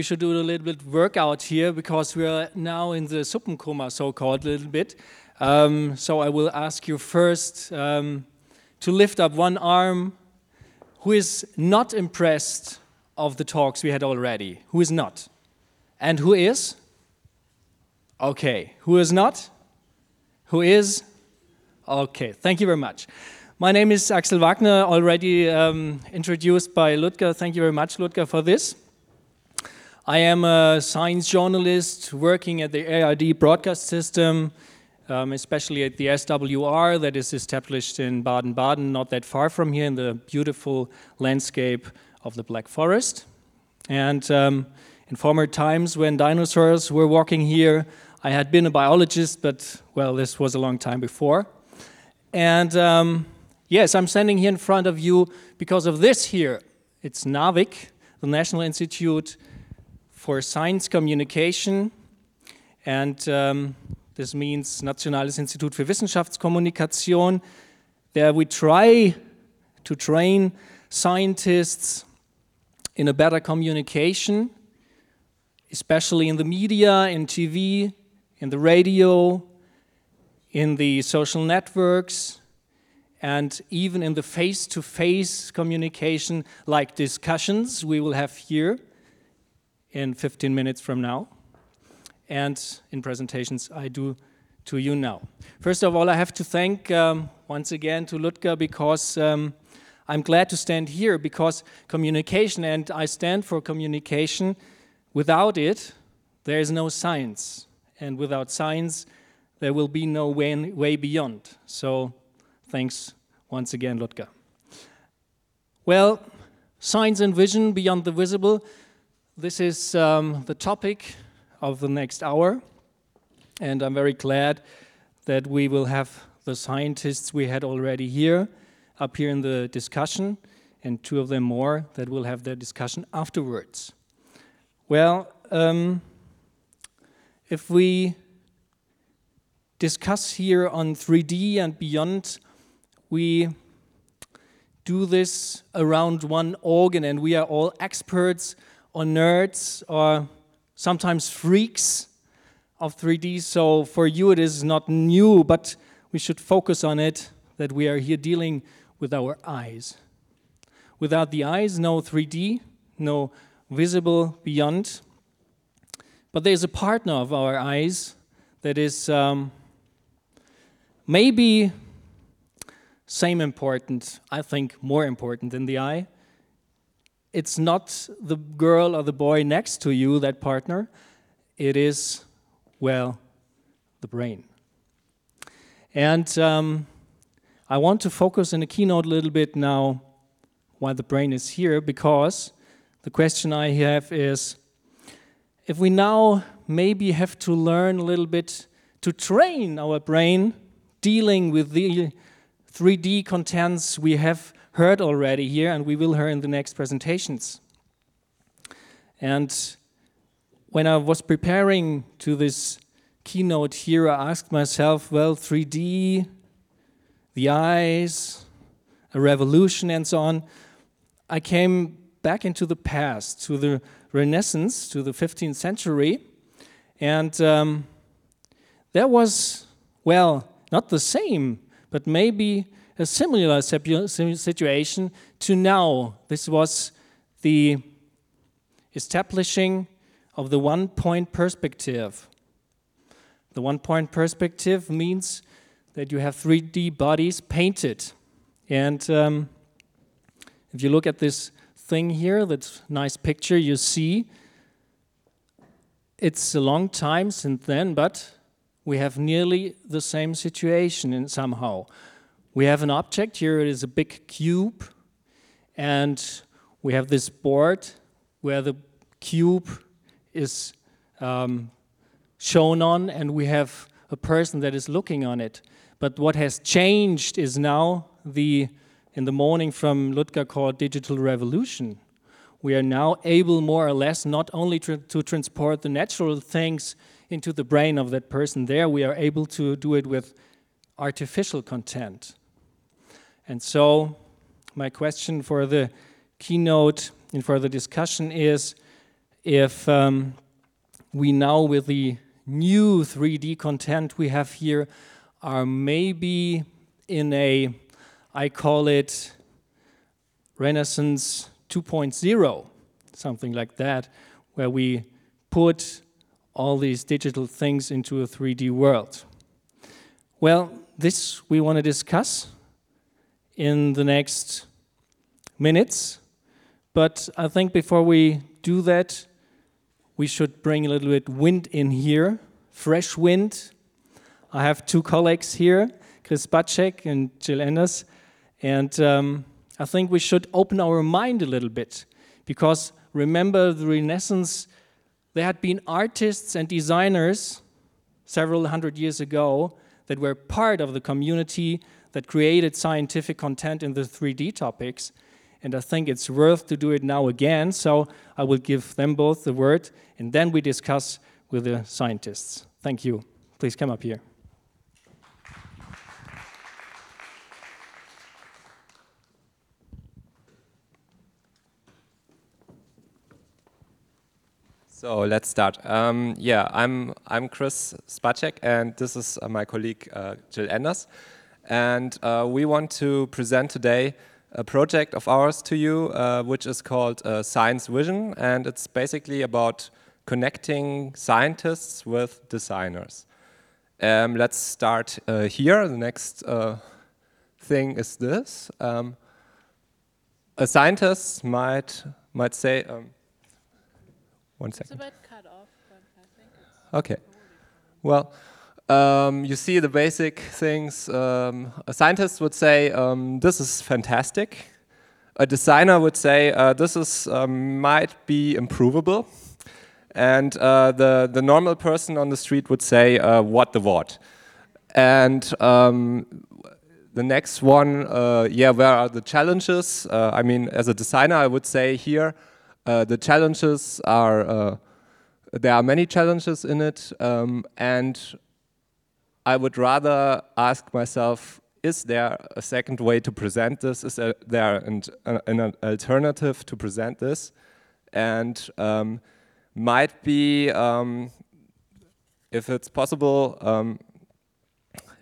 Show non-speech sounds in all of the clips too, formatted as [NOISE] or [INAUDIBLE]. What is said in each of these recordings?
we should do a little bit workout here because we are now in the Suppenkoma, so-called, a little bit. Um, so I will ask you first um, to lift up one arm. Who is not impressed of the talks we had already? Who is not? And who is? Okay. Who is not? Who is? Okay. Thank you very much. My name is Axel Wagner, already um, introduced by Ludger. Thank you very much, Ludger, for this. I am a science journalist working at the ARD broadcast system, um, especially at the SWR that is established in Baden Baden, not that far from here, in the beautiful landscape of the Black Forest. And um, in former times when dinosaurs were walking here, I had been a biologist, but well, this was a long time before. And um, yes, I'm standing here in front of you because of this here. It's NaWik, the National Institute for Science Communication. And um, this means Nationales Institut für Wissenschaftskommunikation. There we try to train scientists in a better communication, especially in the media, in TV, in the radio, in the social networks, and even in the face to face communication, like discussions we will have here in 15 minutes from now, and in presentations I do to you now. First of all, I have to thank um, once again to Ludger because um, I'm glad to stand here because communication, and I stand for communication, without it, there is no science and without science, there will be no way, way beyond. So, thanks once again, Ludger. Well, science and vision beyond the visible. This is um, the topic of the next hour, and I'm very glad that we will have the scientists we had already here up here in the discussion, and two of them more that will have their discussion afterwards. Well, um, if we discuss here on 3D and beyond, we do this around one organ, and we are all experts or nerds or sometimes freaks of 3D. So for you, it is not new, but we should focus on it that we are here dealing with our eyes. Without the eyes, no 3D, no visible beyond. But there's a partner of our eyes that is um, maybe same important, I think more important than the eye. It's not the girl or the boy next to you, that partner. It is, well, the brain. And um, I want to focus in the keynote a little bit now why the brain is here, because the question I have is if we now maybe have to learn a little bit to train our brain dealing with the 3D contents we have heard already here and we will hear in the next presentations. And when I was preparing to this keynote here, I asked myself, well, 3D, the eyes, a revolution, and so on. I came back into the past, to the Renaissance to the 15th century. And um, there was, well, not the same, but maybe a similar situation to now. This was the establishing of the one point perspective. The one point perspective means that you have 3D bodies painted. And um, if you look at this thing here, that nice picture you see. It's a long time since then, but we have nearly the same situation in somehow. We have an object here, it is a big cube, and we have this board where the cube is um, shown on, and we have a person that is looking on it. But what has changed is now the in the morning from Ludger called Digital Revolution. We are now able, more or less, not only to, to transport the natural things into the brain of that person there, we are able to do it with artificial content. And so, my question for the keynote and for the discussion is if um, we now, with the new 3D content we have here, are maybe in a, I call it Renaissance 2.0, something like that, where we put all these digital things into a 3D world. Well, this we want to discuss in the next minutes. But I think before we do that, we should bring a little bit wind in here, fresh wind. I have two colleagues here, Chris Spacek and Jill Enders, and um, I think we should open our mind a little bit because remember the Renaissance, there had been artists and designers several hundred years ago that were part of the community that created scientific content in the 3D topics. And I think it's worth to do it now again. So I will give them both the word, and then we discuss with the scientists. Thank you. Please come up here. So let's start. Um, yeah, I'm I'm Chris Spacek, and this is uh, my colleague uh, Jill Enders. And uh, we want to present today a project of ours to you, uh, which is called uh, Science Vision, and it's basically about connecting scientists with designers. Um, let's start uh, here. The next thing is this. Um, a scientist might might say, um, one second. It's a bit cut off, but I think it's Okay. Well, um, you see the basic things. Um, a scientist would say, um, "This is fantastic." A designer would say, uh, "This is um, might be improvable," and uh, the the normal person on the street would say, uh, "What the what?" And um, the next one, uh, yeah, where are the challenges? Uh, I mean, as a designer, I would say here, uh, the challenges are uh, there are many challenges in it, um, and I would rather ask myself: Is there a second way to present this? Is there an, an alternative to present this? And um, might be, um, if it's possible, um,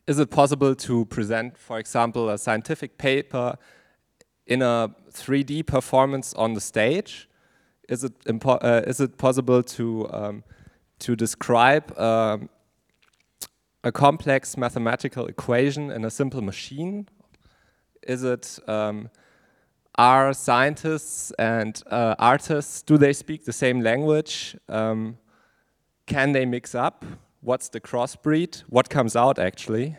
is it possible to present, for example, a scientific paper in a 3D performance on the stage? Is it, uh, is it possible to, um, to describe um, a complex mathematical equation in a simple machine? Is it, um, are scientists and uh, artists, do they speak the same language? Um, can they mix up? What's the crossbreed? What comes out actually?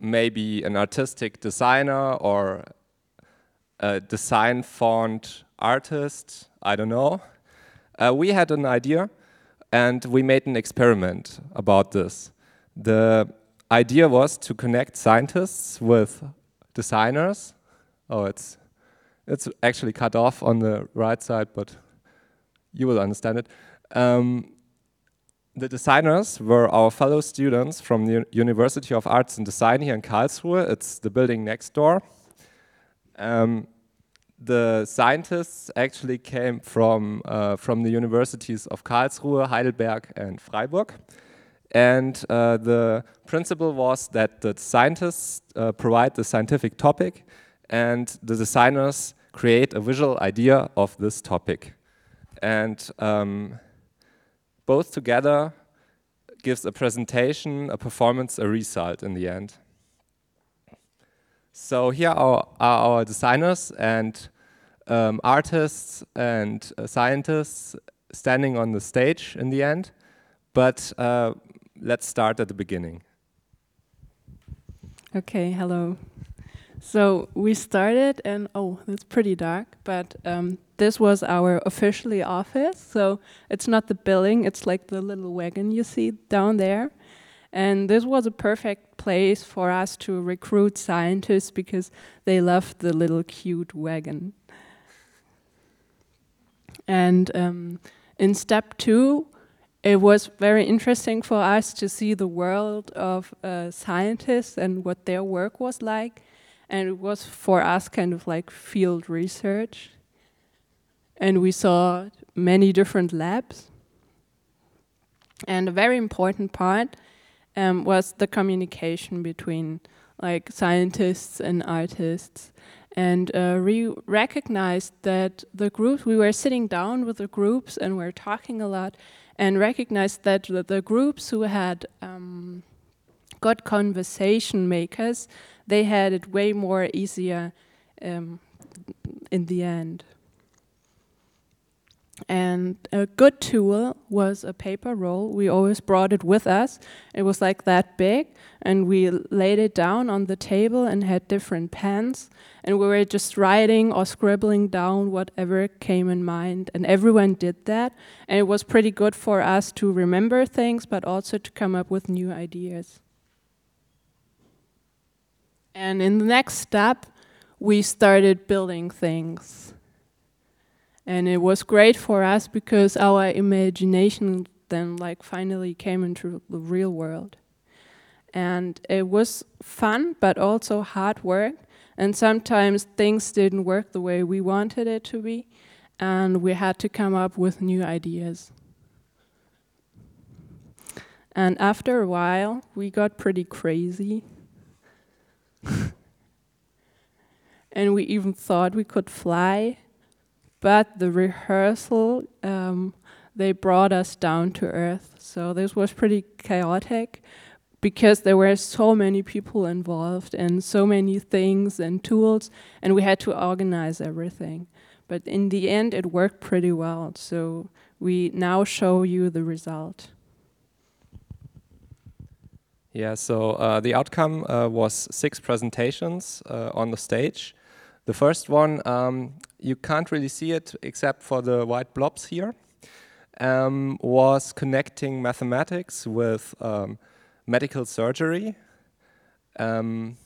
Maybe an artistic designer or a design font artist, I don't know. Uh, we had an idea and we made an experiment about this. The idea was to connect scientists with designers. Oh, it's it's actually cut off on the right side, but you will understand it. Um, the designers were our fellow students from the University of Arts and Design here in Karlsruhe. It's the building next door. Um, the scientists actually came from, uh, from the universities of Karlsruhe, Heidelberg, and Freiburg. And uh, the principle was that the scientists uh, provide the scientific topic and the designers create a visual idea of this topic. And um, both together gives a presentation, a performance, a result in the end. So here are, are our designers and um, artists and uh, scientists standing on the stage in the end. But uh, let's start at the beginning. Okay, hello. So we started, and oh, it's pretty dark, but um, this was our officially office. So it's not the building, it's like the little wagon you see down there. And this was a perfect place for us to recruit scientists because they loved the little cute wagon. And um, in step two, it was very interesting for us to see the world of uh, scientists and what their work was like. And it was for us kind of like field research. and we saw many different labs. And a very important part um, was the communication between like scientists and artists. And uh, we recognized that the groups, we were sitting down with the groups and we are talking a lot, and recognized that the, the groups who had um, good conversation makers, they had it way more easier um, in the end. And a good tool was a paper roll. We always brought it with us. It was like that big, and we laid it down on the table and had different pens. And we were just writing or scribbling down whatever came in mind. And everyone did that. And it was pretty good for us to remember things, but also to come up with new ideas. And in the next step, we started building things. And it was great for us because our imagination then like finally came into the real world. And it was fun, but also hard work. And sometimes things didn't work the way we wanted it to be. And we had to come up with new ideas. And after a while, we got pretty crazy. [LAUGHS] and we even thought we could fly. But the rehearsal, um, they brought us down to earth. So this was pretty chaotic because there were so many people involved and so many things and tools, and we had to organize everything. But in the end, it worked pretty well. So we now show you the result. Yeah, so uh, the outcome uh, was six presentations uh, on the stage. The first one, um, you can't really see it except for the white blobs here, um, was connecting mathematics with um, medical surgery. Um,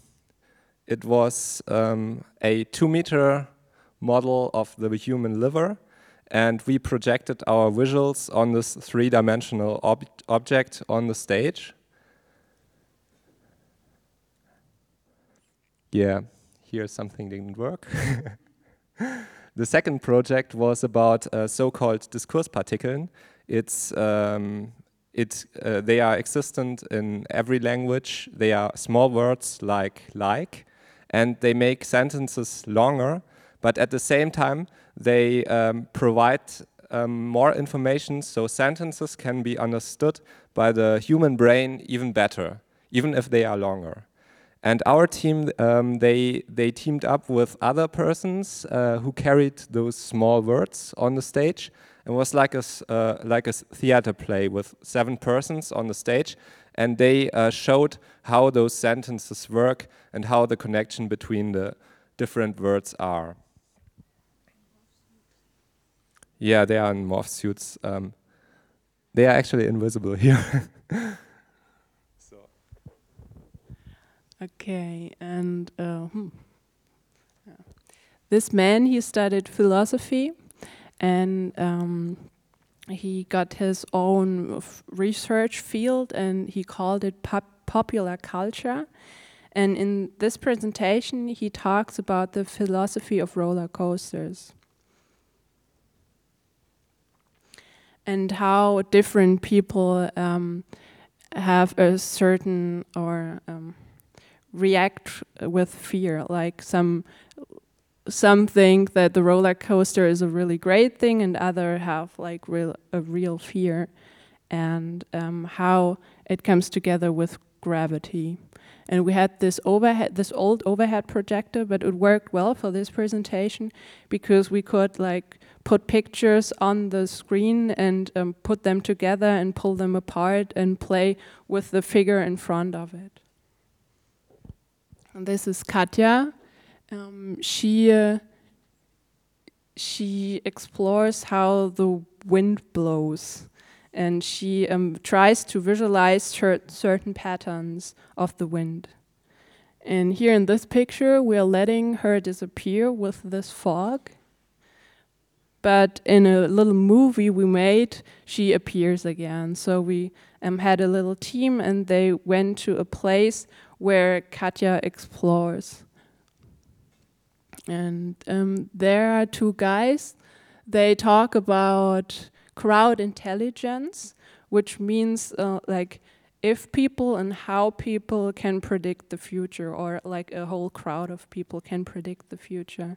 it was um, a two meter model of the human liver and we projected our visuals on this three-dimensional ob object on the stage. Yeah here something didn't work. [LAUGHS] the second project was about uh, so-called discourse partikeln. It's um, it, uh, they are existent in every language. They are small words like like, and they make sentences longer. But at the same time, they um, provide um, more information, so sentences can be understood by the human brain even better, even if they are longer. And our team, um, they, they teamed up with other persons uh, who carried those small words on the stage. It was like a, uh, like a theater play with seven persons on the stage. And they uh, showed how those sentences work and how the connection between the different words are. Yeah, they are in morph suits. Um, they are actually invisible here. [LAUGHS] Okay, and uh, hmm. this man he studied philosophy, and um, he got his own research field, and he called it pop popular culture. And in this presentation, he talks about the philosophy of roller coasters. And how different people um, have a certain or um, react with fear. Like some some think that the roller coaster is a really great thing, and other have like real a real fear, and um, how it comes together with gravity. And we had this overhead, this old overhead projector, but it worked well for this presentation because we could like put pictures on the screen and um, put them together and pull them apart and play with the figure in front of it. And this is Katya. Um, she uh, she explores how the wind blows, and she um, tries to visualize certain patterns of the wind. And here in this picture, we are letting her disappear with this fog. But in a little movie we made, she appears again. So we um, had a little team, and they went to a place where Katja explores. And um, there are two guys. they talk about crowd intelligence, which means uh, like if people and how people can predict the future, or like a whole crowd of people can predict the future.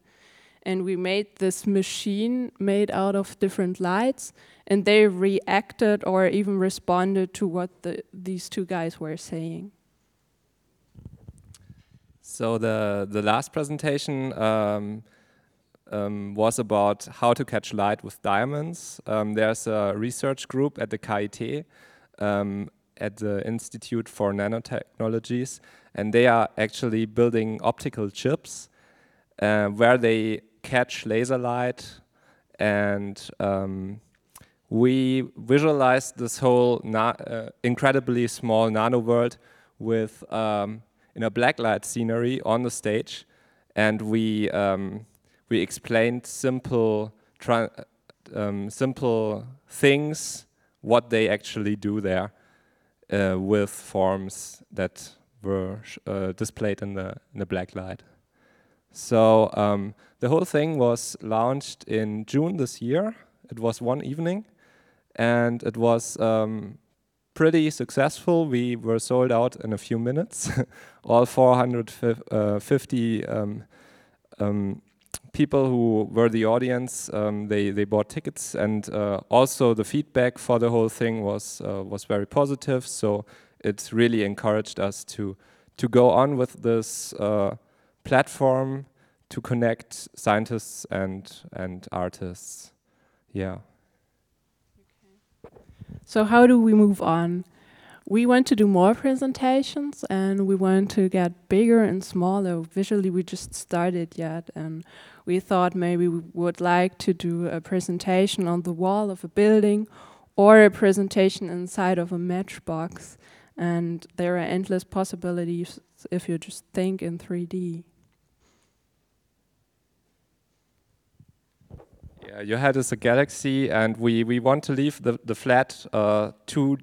And we made this machine made out of different lights, and they reacted or even responded to what the, these two guys were saying. So the the last presentation um, um, was about how to catch light with diamonds. Um, there's a research group at the KIT um, at the Institute for Nanotechnologies, and they are actually building optical chips uh, where they catch laser light, and um, we visualized this whole uh, incredibly small nano world with um, in a blacklight scenery on the stage, and we um, we explained simple um, simple things, what they actually do there, uh, with forms that were uh, displayed in the in the black light. So um, the whole thing was launched in June this year. It was one evening, and it was um, pretty successful. We were sold out in a few minutes. [LAUGHS] All 450 uh, um, um, people who were the audience, um, they, they bought tickets, and uh, also the feedback for the whole thing was uh, was very positive. So it really encouraged us to to go on with this uh, platform to connect scientists and and artists. Yeah. So how do we move on? We want to do more presentations and we want to get bigger and smaller. Visually, we just started yet, and we thought maybe we would like to do a presentation on the wall of a building or a presentation inside of a matchbox. And there are endless possibilities if you just think in 3D. Yeah, your head is a galaxy, and we, we want to leave the, the flat uh, two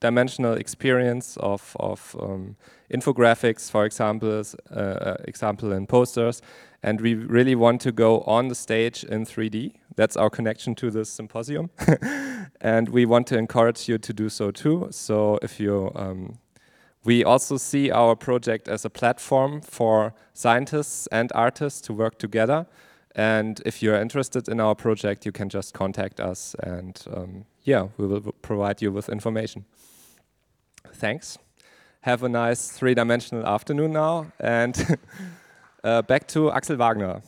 dimensional experience of, of um, infographics, for example, uh, uh, example in posters, and we really want to go on the stage in 3D. That's our connection to this symposium, [LAUGHS] and we want to encourage you to do so too. So if you um, we also see our project as a platform for scientists and artists to work together. And if you're interested in our project, you can just contact us and um, yeah, we will provide you with information. Thanks. Have a nice three-dimensional afternoon now and [LAUGHS] uh, back to Axel Wagner.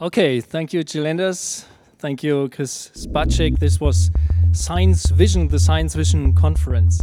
Okay, thank you, Jill Enders. Thank you, Chris Spacek. This was Science Vision, the Science Vision Conference.